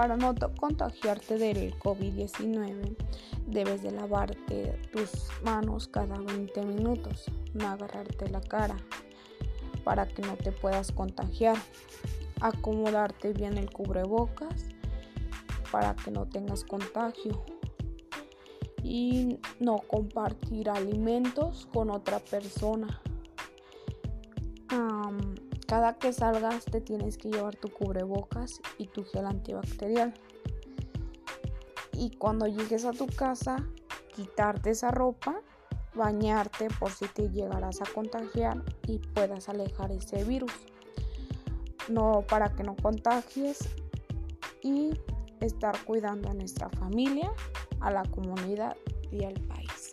para no contagiarte del COVID-19, debes de lavarte tus manos cada 20 minutos, no agarrarte la cara para que no te puedas contagiar. Acomodarte bien el cubrebocas para que no tengas contagio. Y no compartir alimentos con otra persona. Cada que salgas te tienes que llevar tu cubrebocas y tu gel antibacterial. Y cuando llegues a tu casa, quitarte esa ropa bañarte por si te llegarás a contagiar y puedas alejar ese virus. No para que no contagies y estar cuidando a nuestra familia, a la comunidad y al país.